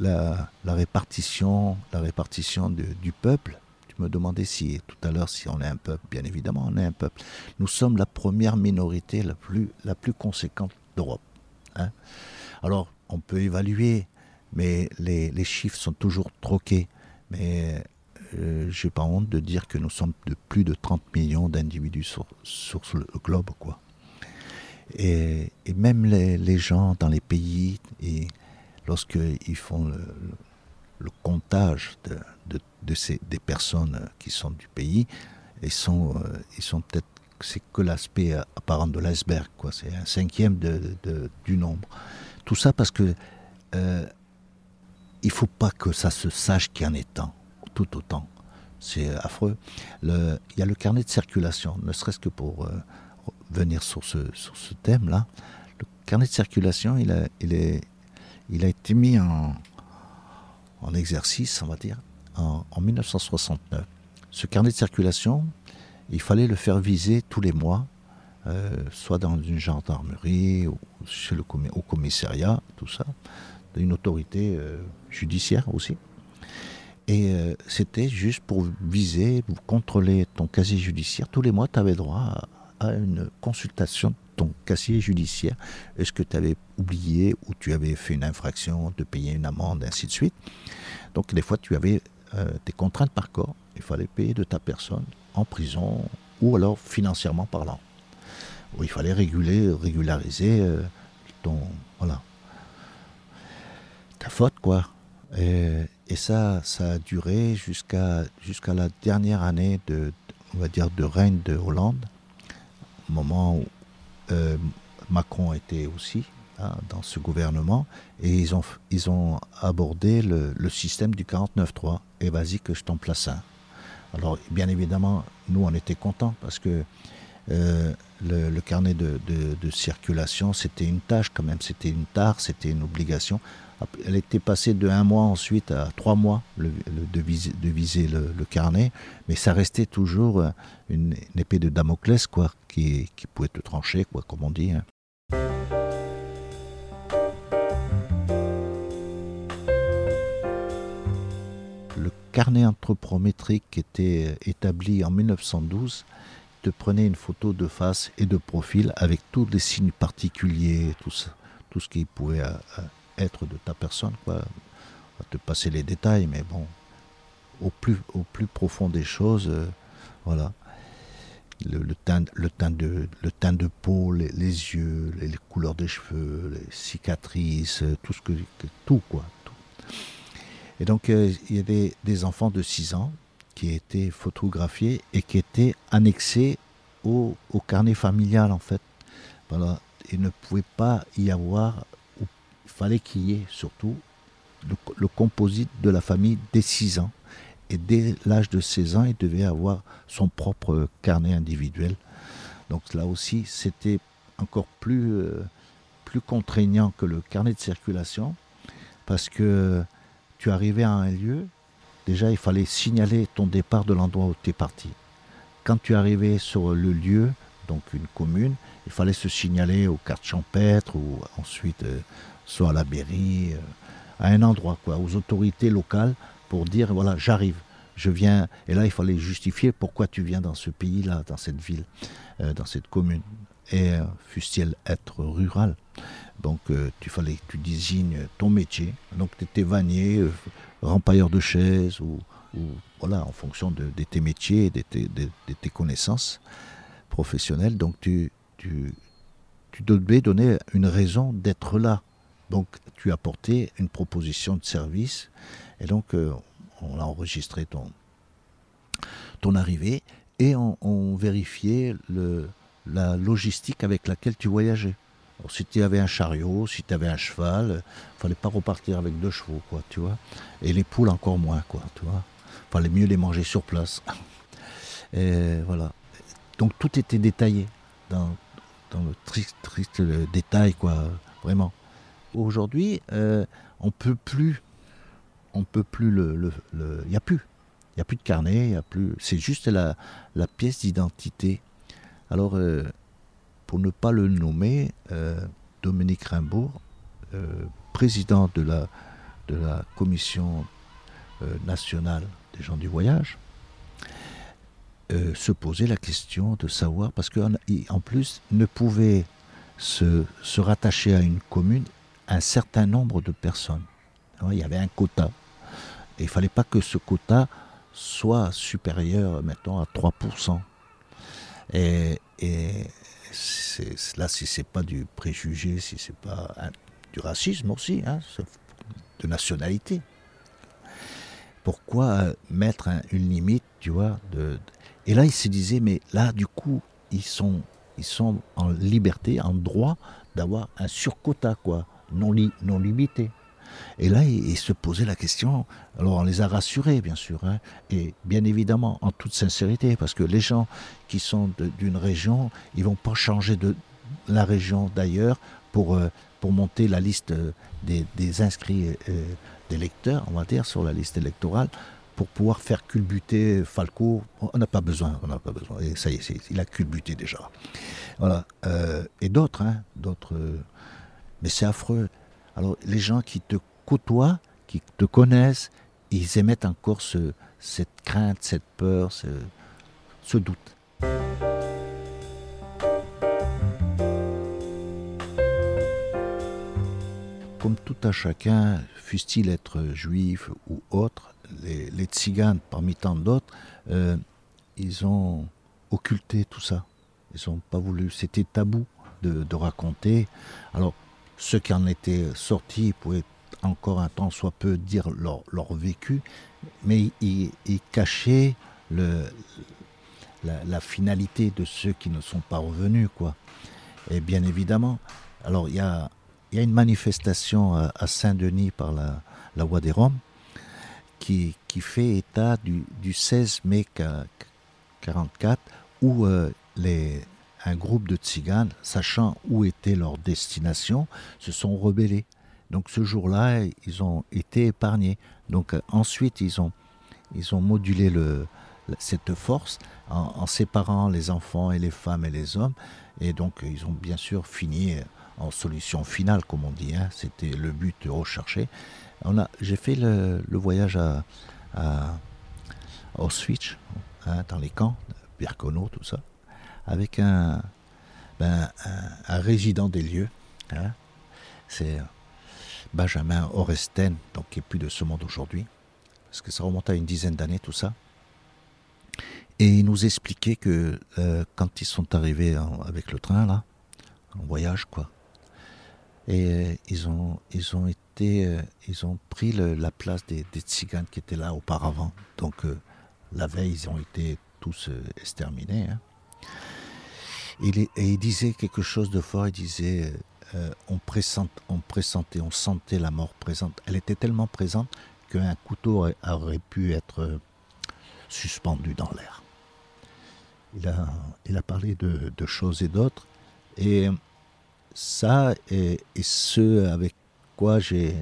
la, répartition, la répartition du peuple, me demandais si tout à l'heure si on est un peuple, bien évidemment on est un peuple. Nous sommes la première minorité la plus, la plus conséquente d'Europe. Hein. Alors on peut évaluer, mais les, les chiffres sont toujours troqués. Mais euh, j'ai pas honte de dire que nous sommes de plus de 30 millions d'individus sur, sur, le globe, quoi. Et, et même les, les, gens dans les pays, et lorsqu'ils font le, comptage de, de, ces, des personnes qui sont du pays, ils sont, euh, ils sont peut-être c'est que l'aspect apparent de l'iceberg, quoi. C'est un cinquième de, du nombre. Tout ça parce que euh, il faut pas que ça se sache qu'il y en ait tant tout autant. C'est affreux. Le, il y a le carnet de circulation, ne serait-ce que pour euh, venir sur ce, sur ce thème-là. Le carnet de circulation, il est, il a été mis en, en exercice, on va dire, en, en 1969. Ce carnet de circulation, il fallait le faire viser tous les mois, euh, soit dans une gendarmerie, ou au commissariat, tout ça, d'une autorité euh, judiciaire aussi. Et euh, c'était juste pour viser, pour contrôler ton casier judiciaire. Tous les mois, tu avais droit à, une consultation ton casier judiciaire. Est-ce que tu avais oublié ou tu avais fait une infraction, de payer une amende, ainsi de suite? Donc des fois, tu avais euh, des contraintes par corps. Il fallait payer de ta personne en prison ou alors financièrement parlant. il fallait réguler, régulariser euh, ton, voilà, ta faute, quoi. Et, ça, ça a duré jusqu'à la dernière année de, on va dire, de règne de Hollande, moment euh, Macron était aussi hein, dans ce gouvernement, et ils ont, ils ont abordé le, système du 49-3. Et vas-y que je t'en place un. Alors, bien évidemment, nous, on était contents parce que euh, le, carnet de, circulation, c'était une tâche quand même, c'était une tare, c'était une obligation. Elle était passée de un mois ensuite à trois mois de, viser, le, carnet, mais ça restait toujours une, épée de Damoclès quoi, qui, pouvait te trancher, quoi, comme on dit. Hein. Le carnet anthropométrique qui était établi en 1912 te prenait une photo de face et de profil avec tous les signes particuliers, tout, ce qui pouvait euh, euh, être de ta personne. Quoi. On va te passer les détails, mais bon, au plus, au plus profond des choses, euh, voilà. Le, teint, le, teint de, le teint de peau, les, yeux, les, couleurs des cheveux, les cicatrices, tout ce que, tout quoi. Et donc il y avait des enfants de 6 ans qui étaient photographiés et qui étaient annexés au, carnet familial en fait. Voilà. Il ne pouvait pas y avoir, fallait qu'il y ait surtout le, composite de la famille dès 6 ans. Et dès l'âge de 16 ans, il devait avoir son propre carnet individuel. Donc là aussi, c'était encore plus, euh, plus contraignant que le carnet de circulation, parce que tu arrivais à un lieu, déjà il fallait signaler ton départ de l'endroit où tu es parti. Quand tu arrivais sur le lieu, donc une commune, il fallait se signaler aux cartes champêtres ou ensuite euh, soit à la mairie, euh, à un endroit, quoi, aux autorités locales pour dire voilà, j'arrive, je viens. Et là, il fallait justifier pourquoi tu viens dans ce pays-là, dans cette ville, euh, dans cette commune. Et fût-il être rural. Donc, tu fallait que tu désignes ton métier. Donc, tu étais vannier, rempailleur de chaises ou, voilà, en fonction de, tes métiers et de tes, connaissances professionnelles. Donc tu, tu, tu devais donner une raison d'être là. Donc tu apportais une proposition de service et donc euh, on a enregistré ton, ton arrivée et on, vérifiait la logistique avec laquelle tu voyageais si tu avais un chariot, si tu avais un cheval, il fallait pas repartir avec deux chevaux, quoi, tu vois. Et les poules encore moins, quoi, tu vois. Fallait mieux les manger sur place. Et voilà. Donc tout était détaillé dans, le triste, triste détail, quoi, vraiment. Aujourd'hui, euh, on peut plus, on peut plus le, il n'y a plus, il y a plus de carnet, il a plus, c'est juste la, la pièce d'identité. Alors euh, pour ne pas le nommer, euh, Dominique Rimbaud, euh, président de la, Commission euh, nationale des gens du voyage, se posait la question de savoir, parce qu'en en plus ne pouvait se, se, rattacher à une commune un certain nombre de personnes. il y avait un quota. Et il ne fallait pas que ce quota soit supérieur maintenant à 3%. Et, et là, si c'est pas du préjugé, si c'est pas du racisme aussi, hein, de nationalité. Pourquoi euh, mettre une limite, tu vois de, Et là, il se disait, mais là, du coup, ils sont, ils sont en liberté, en droit d'avoir un surquota, quoi, non, limité. Et là, il, se posait la question. Alors, on les a rassurés, bien sûr, hein, et bien évidemment, en toute sincérité, parce que les gens qui sont d'une région, ils vont pas changer de la région d'ailleurs pour, euh, pour monter la liste euh, des, inscrits euh, des lecteurs, on va dire, sur la liste électorale pour pouvoir faire culbuter Falco. On n'a pas besoin, on n'a pas besoin. Et ça y est, il a culbuté déjà. Voilà. et d'autres, hein, d'autres. mais c'est affreux. Alors les gens qui te côtoient, qui te connaissent, ils émettent encore ce, cette crainte, cette peur, ce, ce doute. Comme tout à chacun, fût-il être juif ou autre, les, tziganes, parmi tant d'autres, euh, ils ont occulté tout ça. Ils n'ont pas voulu. C'était tabou de, raconter. Alors, ceux qui en étaient sortis pouvaient encore un temps soit peu dire leur, vécu, mais ils, cachaient le, la, finalité de ceux qui ne sont pas revenus. Quoi. Et bien évidemment, alors il y a, y a, une manifestation à, Saint-Denis par la, la des Roms qui, fait état du, du 16 mai 1944 où euh, un groupe de tziganes, sachant où était leur destination, se sont rebellés. Donc ce jour-là, ils ont été épargnés. Donc euh, ensuite, ils ont, modulé cette force en, séparant les enfants et les femmes et les hommes. Et donc ils ont bien sûr fini en solution finale, comme on dit. Hein. C'était le but recherché. J'ai fait le, voyage à, Auschwitz, hein, dans les camps, Birkenau, tout ça avec un, ben, résident des lieux. Hein. C'est Benjamin Oresten, donc qui est plus de ce monde aujourd'hui, parce que ça remonte à une dizaine d'années tout ça. Et il nous expliquait que euh, quand ils sont arrivés avec le train là, en voyage quoi, et euh, ils ont ils ont été euh, ils ont pris la place des, des tziganes qui étaient là auparavant. Donc la veille ils ont été tous exterminés. Hein et il disait quelque chose de fort, il disait, euh, on, on pressentait, on sentait la mort présente. Elle était tellement présente qu'un couteau aurait, pu être euh, suspendu dans l'air. Il a, il a parlé de, choses et d'autres, et ça, et, ce avec quoi j'ai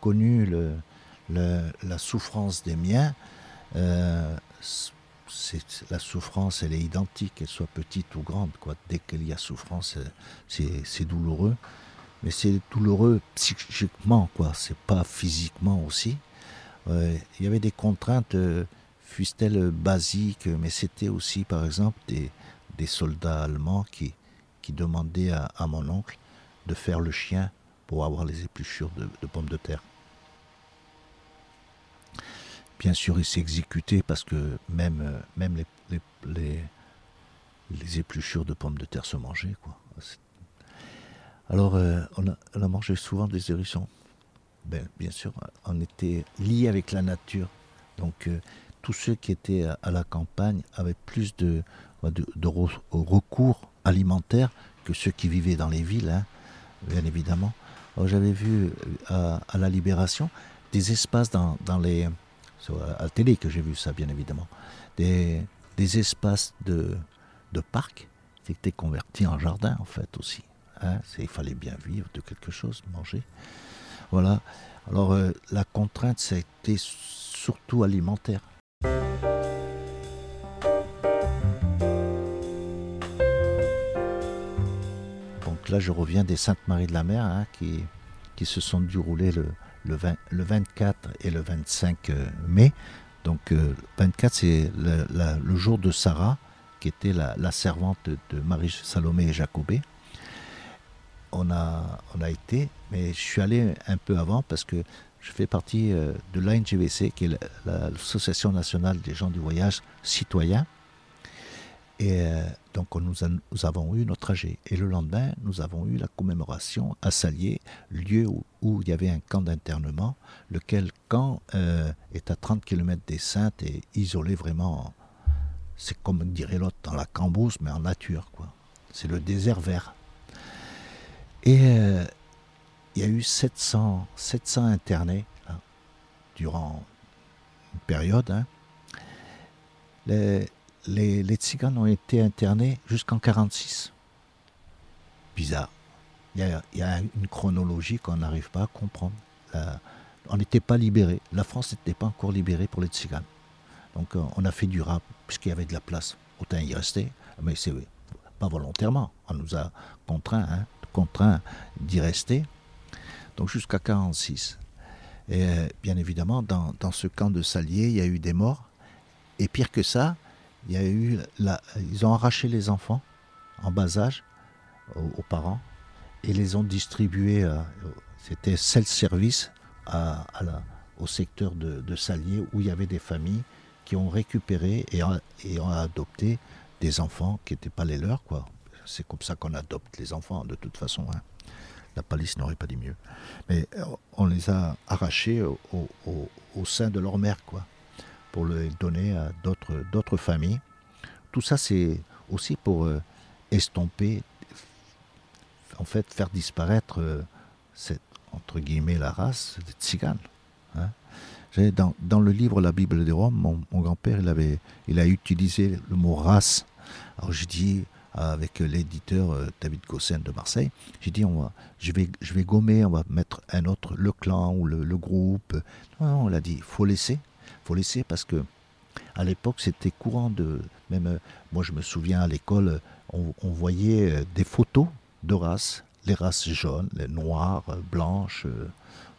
connu la souffrance des miens, euh, la souffrance, elle est identique, qu'elle soit petite ou grande. Quoi. Dès qu'il y a souffrance, c'est douloureux. Mais c'est douloureux psychiquement, quoi. C'est pas physiquement aussi. il y avait des contraintes, euh, fussent-elles basiques, mais c'était aussi, par exemple, des, des soldats allemands qui, qui demandaient à, mon oncle de faire le chien pour avoir les épluchures de pommes de terre. Bien sûr, il s'est exécuté parce que même, euh, même les, les, les, épluchures de pommes de terre se mangeaient. Quoi. Alors, euh, on, a, mangé souvent des hérissons. Ben, bien sûr, on était liés avec la nature. Donc, euh, tous ceux qui étaient à, la campagne avaient plus de, de, recours alimentaires que ceux qui vivaient dans les villes, hein, bien évidemment. J'avais vu à, à, la Libération des espaces dans, dans les à la télé que j'ai vu ça, bien évidemment, des, des espaces de, de parc qui étaient convertis en jardin, en fait, aussi. Hein. il fallait bien vivre de quelque chose, manger. Voilà. Alors, euh, la contrainte, c'était surtout alimentaire. Là, je reviens des Saintes-Maries de la Mer, hein, qui, qui se sont déroulées le, le, 24 et le 25 euh, mai. Donc le 24, c'est le, jour de Sarah, qui était la, servante de Marie Salomé et Jacobé. On a, on a été, mais je suis allé un peu avant parce que je fais partie euh, de l'ANGVC, qui est l'Association nationale des gens du voyage citoyens. Et euh, donc nous, avons eu notre trajet. Et le lendemain, nous avons eu la commémoration à Salier, lieu où, il y avait un camp d'internement, lequel camp euh, est à 30 km des Saintes et isolé vraiment. C'est comme dirait l'autre, dans la cambrousse, mais en nature. quoi. C'est le désert vert. Et euh, il y a eu 700, 700 internés hein, durant une période. Hein. Les, Tziganes ont été internés jusqu'en 1946. Bizarre. Il y, a, une chronologie qu'on n'arrive pas à comprendre. on n'était pas libéré. La France n'était pas encore libérée pour les Tziganes. Donc euh, on a fait du rap, puisqu'il y avait de la place. Autant y rester. Mais c'est pas volontairement. On nous a contraints, hein, contraints d'y rester. Donc jusqu'à 1946. Et euh, bien évidemment, dans, ce camp de Salier, il y a eu des morts. Et pire que ça, il y a eu ils ont arraché les enfants en bas âge aux, parents et les ont distribués. Euh, c'était self-service au secteur de, Salier où il y avait des familles qui ont récupéré et, et ont adopté des enfants qui n'étaient pas les leurs, quoi. C'est comme ça qu'on adopte les enfants, de toute façon. Hein. La police n'aurait pas dit mieux. Mais euh, on les a arrachés au, au, sein de leur mère, quoi, pour les donner à d'autres, familles. Tout ça, c'est aussi pour euh, estomper, en fait, faire disparaître euh, cette, entre guillemets, la race des tziganes. Hein. Dans, dans, le livre La Bible des Roms, mon, grand-père, il, il a utilisé le mot race. Alors je dis, avec l'éditeur euh, David Gossen de Marseille, j'ai dit, on va, je, vais, je vais gommer, on va mettre un autre, le clan ou le, groupe. Non, on l'a dit, il faut laisser. Faut laisser parce que à l'époque, c'était courant de. Même euh, moi, je me souviens à l'école, on, voyait euh, des photos de races, les races jaunes, les noires, blanches,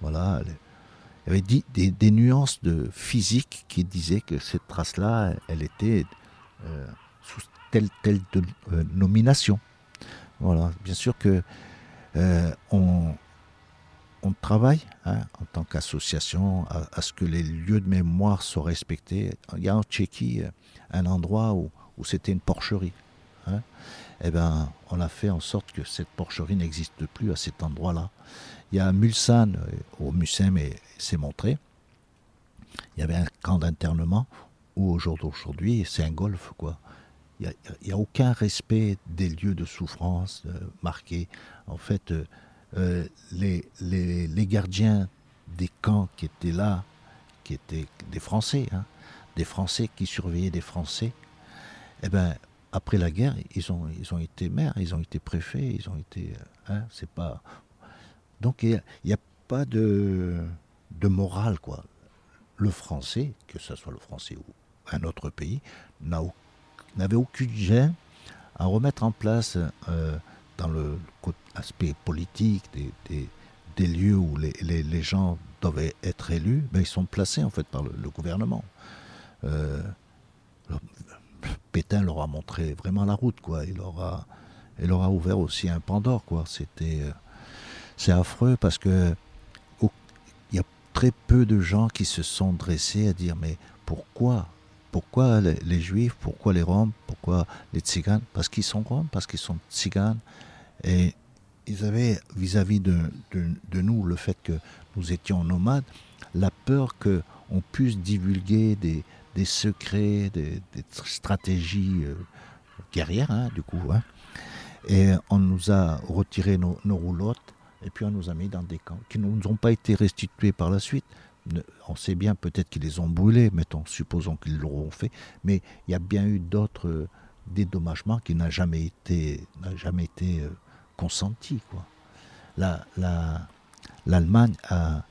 voilà. Il y avait des, des, nuances de physique qui disaient que cette race-là, elle était sous telle telle euh, nomination. Voilà, bien sûr que euh, on, on, travaille hein, en tant qu'association à, ce que les lieux de mémoire soient respectés. Il y a en Tchéquie euh, un endroit où, c'était une porcherie. Hein. Eh ben, on a fait en sorte que cette porcherie n'existe plus à cet endroit-là. Il y a Mulsanne, au Mucem, et c'est montré. Il y avait un camp d'internement où aujourd'hui, c'est un golf, quoi il n'y a, aucun respect des lieux de souffrance euh, marqués. En fait, euh, euh, les, les, gardiens des camps qui étaient là, qui étaient des Français, hein, des Français qui surveillaient des Français, eh ben, après la guerre, ils ont, ils ont été maires, ils ont été préfets, ils ont été. Hein, c'est pas. Donc il n'y a, pas de, de morale, quoi. Le français, que ce soit le français ou un autre pays, n'avait aucun gêne à remettre en place, euh, dans le aspect politique des, lieux où les, les, gens doivent être élus, ben, ils sont placés en fait par le, gouvernement. Euh, Pétain leur a montré vraiment la route, quoi. Il leur a, il leur a ouvert aussi un Pandore, quoi. C'était, euh, c'est affreux parce que il y a très peu de gens qui se sont dressés à dire mais pourquoi pourquoi les, Juifs Pourquoi les Roms Pourquoi les Tziganes? Parce qu'ils sont Roms, parce qu'ils sont Tziganes. Et ils avaient vis-à-vis de, nous le fait que nous étions nomades, la peur qu'on puisse divulguer des, secrets, des, stratégies euh, guerrières, hein, du coup. Hein. Et on nous a retiré nos, nos roulottes et puis on nous a mis dans des camps qui ne nous ont pas été restitués par la suite on sait bien peut-être qu'ils les ont brûlés, mettons, supposons qu'ils l'auront fait, mais il y a bien eu d'autres euh, dédommagements qui n'ont jamais été, jamais été euh, consenti. Quoi. La, L'Allemagne a,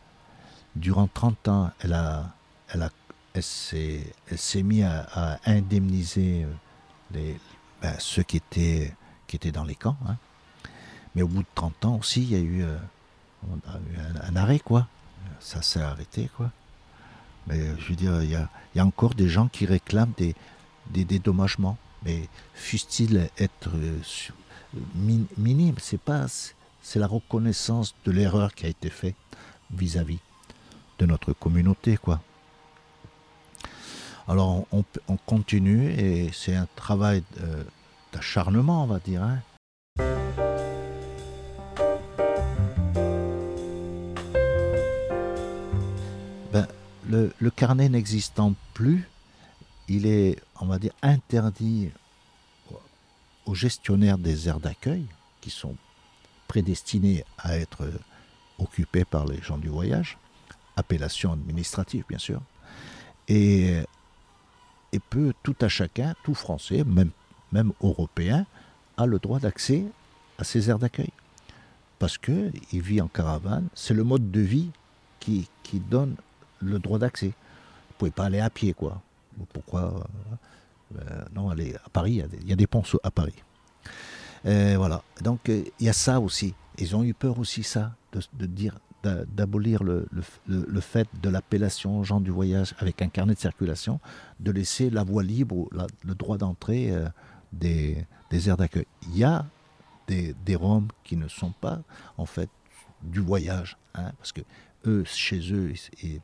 durant 30 ans, elle a, elle a, elle s'est, s'est mis à, indemniser euh, les, ben, ceux qui étaient, qui étaient dans les camps. Hein. Mais au bout de 30 ans aussi, il y a eu, un, arrêt, quoi ça s'est arrêté, quoi. Mais je veux dire, il y a, encore des gens qui réclament des, des dédommagements. Mais fussent-ils être euh, minimes C'est pas, c'est la reconnaissance de l'erreur qui a été faite vis-à-vis de notre communauté, quoi. Alors on, continue et c'est un travail d'acharnement, on va dire. Hein. le, carnet n'existant plus, il est, on va dire, interdit aux gestionnaires des aires d'accueil, qui sont prédestinés à être occupés par les gens du voyage, appellation administrative bien sûr, et, et peut tout à chacun, tout français, même, même européen, a le droit d'accès à ces aires d'accueil. Parce qu'il vit en caravane, c'est le mode de vie qui, qui donne le droit d'accès. Vous pouvez pas aller à pied, quoi. Pourquoi euh, euh, Non, aller à Paris, il y, a des ponts à Paris. voilà. Donc euh, il y a ça aussi. Ils ont eu peur aussi ça, de, dire d'abolir le, le, fait de l'appellation gens du voyage avec un carnet de circulation, de laisser la voie libre, le droit d'entrée des, des aires d'accueil. Il y a des, des Roms qui ne sont pas en fait du voyage, hein, parce que eux, chez eux, et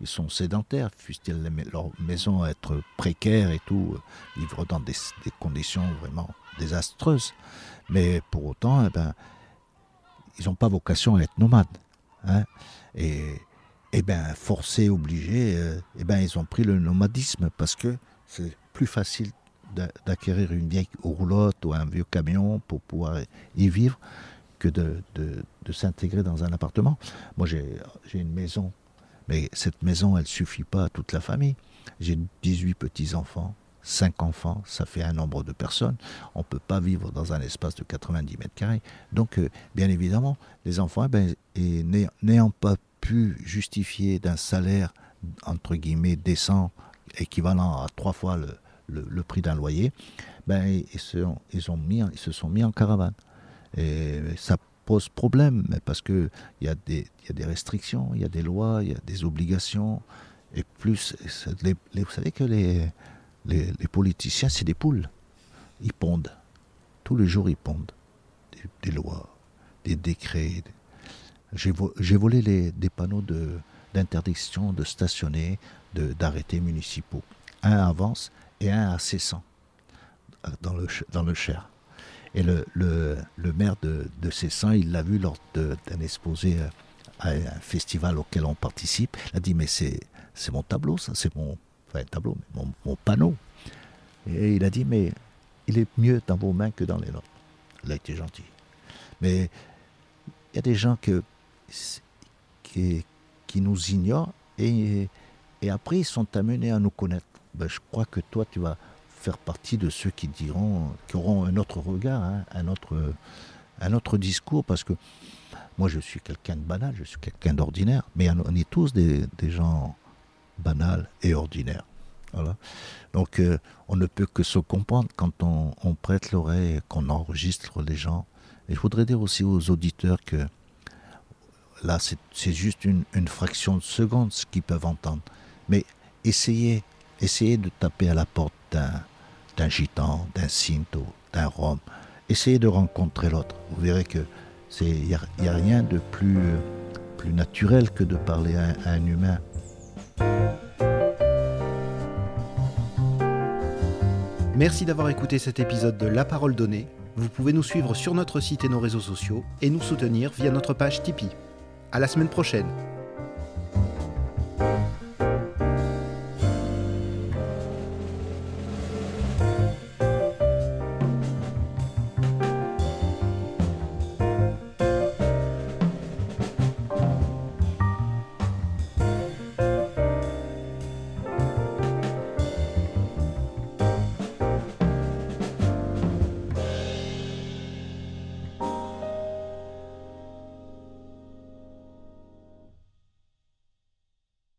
ils sont sédentaires, fussent-ils leur maison être précaire et tout, euh, vivre dans des, conditions vraiment désastreuses. Mais pour autant, eh ben, ils n'ont pas vocation à être nomades. Hein. Et, et ben, forcés, obligés, euh, eh ben, ils ont pris le nomadisme parce que c'est plus facile d'acquérir une vieille roulotte ou un vieux camion pour pouvoir y vivre que de, de, s'intégrer dans un appartement. Moi, j'ai une maison, mais cette maison, elle suffit pas à toute la famille. J'ai 18 petits-enfants, 5 enfants, ça fait un nombre de personnes. On ne peut pas vivre dans un espace de 90 mètres carrés. Donc, euh, bien évidemment, les enfants, eh ben, n'ayant pas pu justifier d'un salaire, entre guillemets, décent, équivalent à trois fois le, le, prix d'un loyer, ben, ils, se, ils, ont mis, ils se sont mis en caravane. Et ça pose problème, parce qu'il y, a des, y a des restrictions, il y a des lois, il y a des obligations. Et plus, vous savez que les, les, politiciens, c'est des poules. Ils pondent. Tous les jours, ils pondent. Des, lois, des décrets. J'ai volé les, des panneaux d'interdiction de, stationner, d'arrêtés municipaux. Un avance et un à 600 dans le, dans le Cher. Et le, le, le maire de, de Cessan, il l'a vu lors d'un exposé euh, à un festival auquel on participe. Il a dit Mais c'est mon tableau, ça, c'est mon. Enfin, tableau, mon, mon, panneau. Et il a dit Mais il est mieux dans vos mains que dans les nôtres. Il a été gentil. Mais il y a des gens que, qui, qui nous ignorent et, et après ils sont amenés à nous connaître. Ben, je crois que toi, tu vas faire partie de ceux qui diront, qui auront un autre regard, hein, un, autre, un autre discours, parce que moi je suis quelqu'un de banal, je suis quelqu'un d'ordinaire, mais on est tous des, gens banals et ordinaires. Voilà. Donc euh, on ne peut que se comprendre quand on, on prête l'oreille, qu'on enregistre les gens. Et je voudrais dire aussi aux auditeurs que là c'est juste une, une fraction de seconde ce qu'ils peuvent entendre. Mais essayez Essayez de taper à la porte d'un gitan, d'un cinto, d'un rome. Essayez de rencontrer l'autre. Vous verrez que il n'y a, rien de plus, plus naturel que de parler à, à un humain. Merci d'avoir écouté cet épisode de La Parole Donnée. Vous pouvez nous suivre sur notre site et nos réseaux sociaux et nous soutenir via notre page Tipeee. À la semaine prochaine.